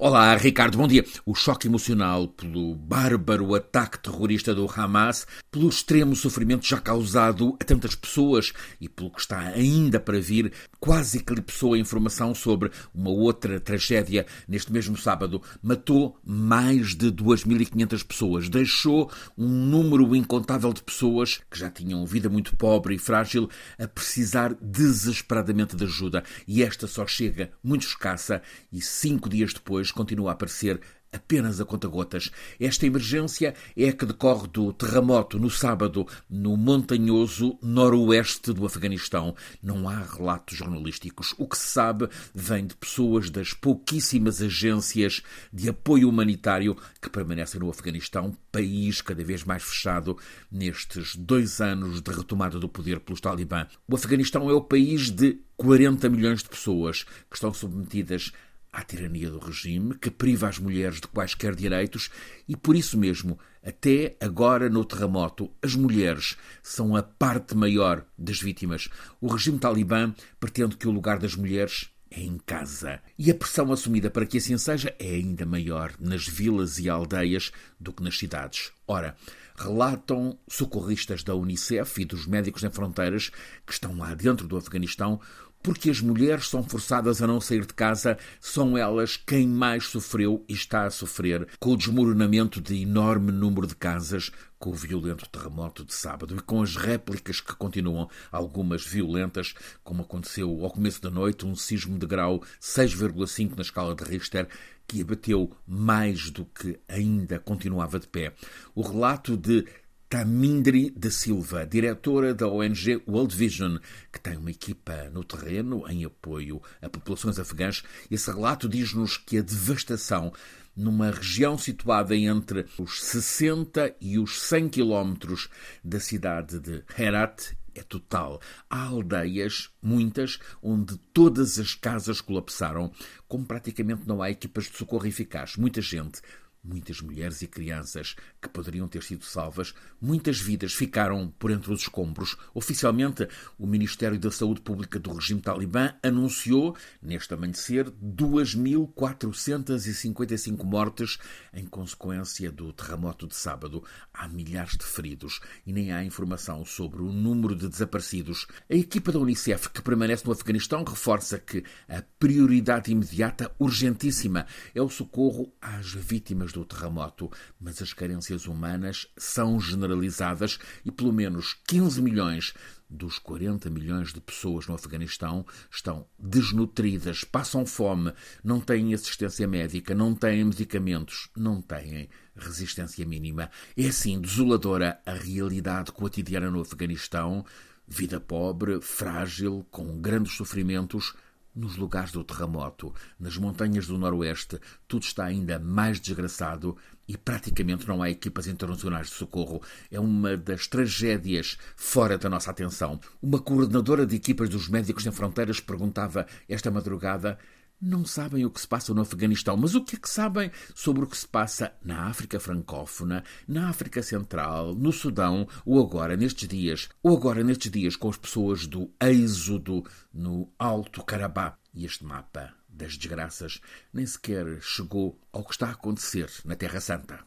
Olá, Ricardo, bom dia. O choque emocional pelo bárbaro ataque terrorista do Hamas, pelo extremo sofrimento já causado a tantas pessoas e pelo que está ainda para vir, quase eclipsou a informação sobre uma outra tragédia neste mesmo sábado. Matou mais de 2.500 pessoas, deixou um número incontável de pessoas que já tinham vida muito pobre e frágil a precisar desesperadamente de ajuda. E esta só chega muito escassa e cinco dias depois continua a aparecer apenas a conta-gotas. Esta emergência é a que decorre do terremoto no sábado no montanhoso noroeste do Afeganistão. Não há relatos jornalísticos. O que se sabe vem de pessoas das pouquíssimas agências de apoio humanitário que permanecem no Afeganistão, país cada vez mais fechado nestes dois anos de retomada do poder pelos talibã. O Afeganistão é o país de 40 milhões de pessoas que estão submetidas à tirania do regime, que priva as mulheres de quaisquer direitos e, por isso mesmo, até agora no terremoto, as mulheres são a parte maior das vítimas. O regime talibã pretende que o lugar das mulheres é em casa. E a pressão assumida para que assim seja é ainda maior nas vilas e aldeias do que nas cidades. Ora, relatam socorristas da Unicef e dos Médicos Sem Fronteiras que estão lá dentro do Afeganistão porque as mulheres são forçadas a não sair de casa, são elas quem mais sofreu e está a sofrer com o desmoronamento de enorme número de casas, com o violento terremoto de sábado e com as réplicas que continuam, algumas violentas, como aconteceu ao começo da noite, um sismo de grau 6,5 na escala de Richter, que abateu mais do que ainda continuava de pé. O relato de Tamindri da Silva, diretora da ONG World Vision, que tem uma equipa no terreno em apoio a populações afegãs. Esse relato diz-nos que a devastação numa região situada entre os 60 e os 100 quilómetros da cidade de Herat é total. Há aldeias, muitas, onde todas as casas colapsaram, como praticamente não há equipas de socorro eficaz. Muita gente muitas mulheres e crianças que poderiam ter sido salvas, muitas vidas ficaram por entre os escombros. Oficialmente, o Ministério da Saúde Pública do regime talibã anunciou, neste amanhecer, 2.455 mortes em consequência do terremoto de sábado. Há milhares de feridos e nem há informação sobre o número de desaparecidos. A equipa da Unicef, que permanece no Afeganistão, reforça que a prioridade imediata, urgentíssima, é o socorro às vítimas do do terremoto, mas as carências humanas são generalizadas e pelo menos 15 milhões dos 40 milhões de pessoas no Afeganistão estão desnutridas, passam fome, não têm assistência médica, não têm medicamentos, não têm resistência mínima. É assim desoladora a realidade cotidiana no Afeganistão, vida pobre, frágil, com grandes sofrimentos nos lugares do terremoto, nas montanhas do Noroeste, tudo está ainda mais desgraçado e praticamente não há equipas internacionais de socorro. É uma das tragédias fora da nossa atenção. Uma coordenadora de equipas dos Médicos Sem Fronteiras perguntava esta madrugada não sabem o que se passa no Afeganistão, mas o que é que sabem sobre o que se passa na África francófona, na África Central, no Sudão, ou agora nestes dias, ou agora nestes dias com as pessoas do êxodo no Alto Carabá. E este mapa das desgraças nem sequer chegou ao que está a acontecer na Terra Santa.